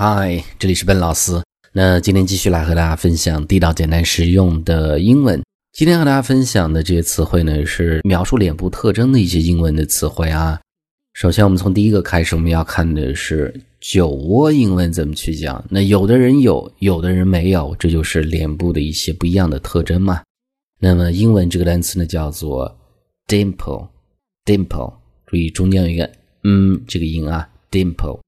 嗨，这里是笨老师。那今天继续来和大家分享地道、简单、实用的英文。今天和大家分享的这些词汇呢，是描述脸部特征的一些英文的词汇啊。首先，我们从第一个开始，我们要看的是酒窝英文怎么去讲。那有的人有，有的人没有，这就是脸部的一些不一样的特征嘛。那么英文这个单词呢，叫做 dimple，dimple，注意中间有一个嗯这个音啊，dimple。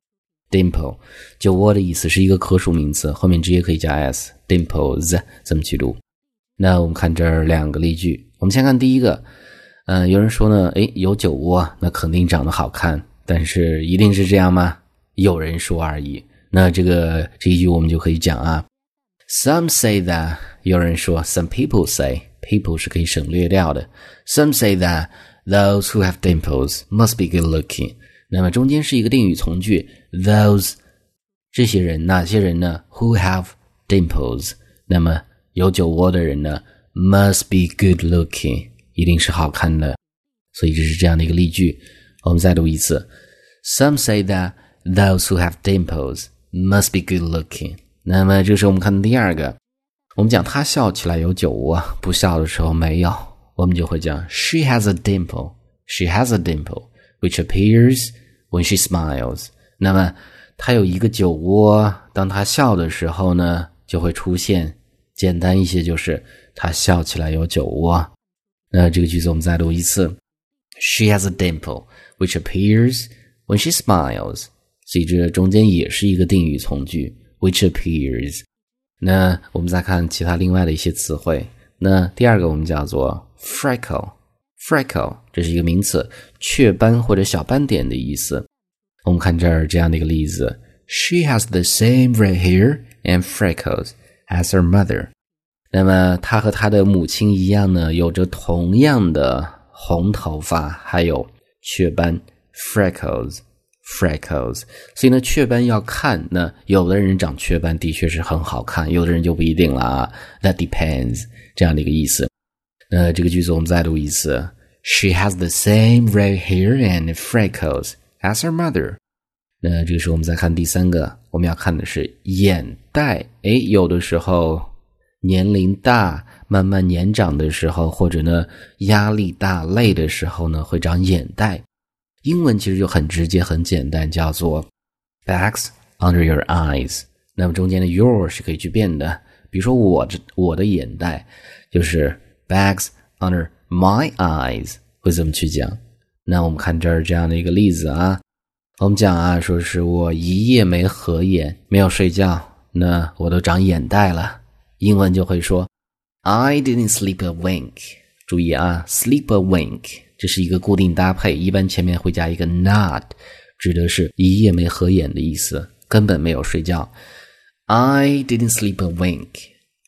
dimple，酒窝的意思是一个可数名词，后面直接可以加 s。dimples 怎么去读？那我们看这两个例句。我们先看第一个，嗯，有人说呢，诶，有酒窝，那肯定长得好看，但是一定是这样吗？有人说而已。那这个这一句我们就可以讲啊，Some say that，有人说，Some people say，people 是可以省略掉的。Some say that those who have dimples must be good looking。那么中间是一个定语从句，those 这些人哪些人呢？Who have dimples？那么有酒窝的人呢？Must be good looking，一定是好看的。所以这是这样的一个例句。我们再读一次：Some say that those who have dimples must be good looking。那么这是我们看的第二个。我们讲他笑起来有酒窝，不笑的时候没有，我们就会讲 She has a dimple。She has a dimple which appears When she smiles，那么她有一个酒窝，当她笑的时候呢，就会出现。简单一些就是她笑起来有酒窝。那这个句子我们再读一次：She has a dimple which appears when she smiles。所以这中间也是一个定语从句，which appears。那我们再看其他另外的一些词汇。那第二个我们叫做 freckle。Freckle 这是一个名词，雀斑或者小斑点的意思。我们看这儿这样的一个例子：She has the same red hair and freckles as her mother。那么她和她的母亲一样呢，有着同样的红头发，还有雀斑 （freckles）。freckles，所以呢，雀斑要看。那有的人长雀斑的确是很好看，有的人就不一定了啊。That depends，这样的一个意思。那这个句子我们再读一次：She has the same red hair and freckles as her mother。那这个时候我们再看第三个，我们要看的是眼袋。哎，有的时候年龄大、慢慢年长的时候，或者呢压力大、累的时候呢，会长眼袋。英文其实就很直接、很简单，叫做 bags under your eyes。那么中间的 your 是可以去变的，比如说我这我的眼袋就是。Bags under my eyes 会怎么去讲？那我们看这儿这样的一个例子啊，我们讲啊，说是我一夜没合眼，没有睡觉，那我都长眼袋了。英文就会说 I didn't sleep a wink。注意啊，sleep a wink 这是一个固定搭配，一般前面会加一个 not，指的是一夜没合眼的意思，根本没有睡觉。I didn't sleep a wink.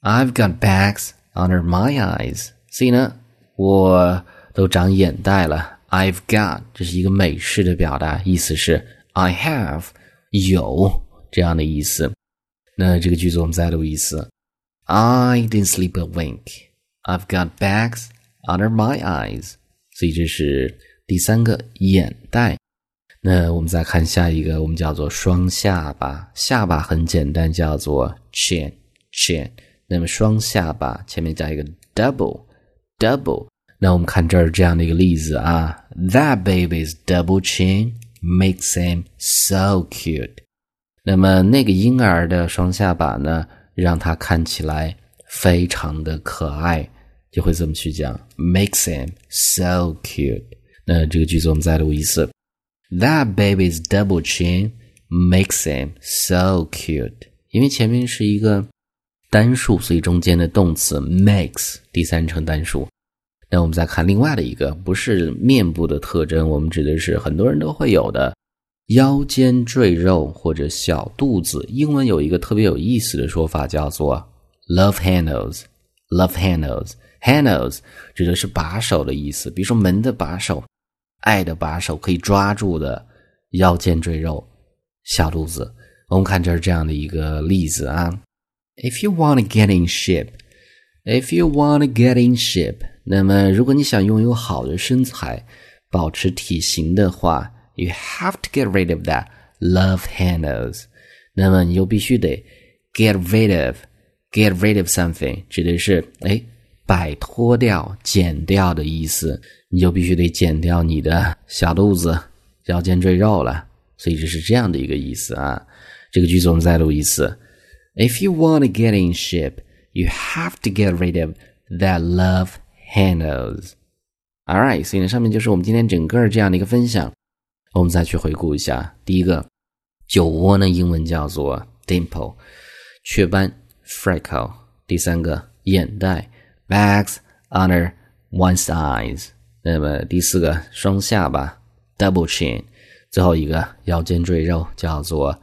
I've got bags. Under my eyes，所以呢，我都长眼袋了。I've got，这是一个美式的表达，意思是 I have 有这样的意思。那这个句子我们再读一次：I didn't sleep a wink. I've got bags under my eyes。所以这是第三个眼袋。那我们再看下一个，我们叫做双下巴。下巴很简单，叫做 chin，chin。那么双下巴前面加一个 double，double。那我们看这儿这样的一个例子啊，That baby's double chin makes him so cute。那么那个婴儿的双下巴呢，让他看起来非常的可爱，就会这么去讲，makes him so cute。那这个句子我们再读一次，That baby's double chin makes him so cute。因为前面是一个。 单数，所以中间的动词 makes 第三称单数。那我们再看另外的一个，不是面部的特征，我们指的是很多人都会有的腰间赘肉或者小肚子。英文有一个特别有意思的说法，叫做 love handles。love handles，handles 指的是把手的意思，比如说门的把手、爱的把手，可以抓住的腰间赘肉、小肚子。我们看这是这样的一个例子啊。If you want to get in shape, if you want to get in shape，那么如果你想拥有好的身材，保持体型的话，you have to get rid of that love handles。那么你就必须得 get rid of，get rid of something，指的是哎摆脱掉、减掉的意思。你就必须得减掉你的小肚子、腰间赘肉了。所以这是这样的一个意思啊。这个句子我们再录一次 ：If you want to get in shape, you have to get rid of that love handles. All right，所以呢，上面就是我们今天整个这样的一个分享。我们再去回顾一下，第一个，酒窝呢，英文叫做 dimple，雀斑 freckle。第三个，眼袋 bags under one's eyes。那么第四个，双下巴 double chin。最后一个，腰间赘肉叫做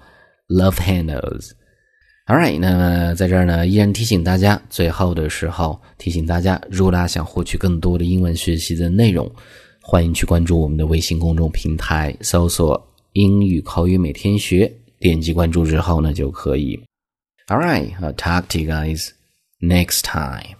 love handles。 Alright，那么在这儿呢，依然提醒大家，最后的时候提醒大家，如果大家想获取更多的英文学习的内容，欢迎去关注我们的微信公众平台，搜索“英语口语每天学”，点击关注之后呢，就可以。All right，I'll talk to you guys next time.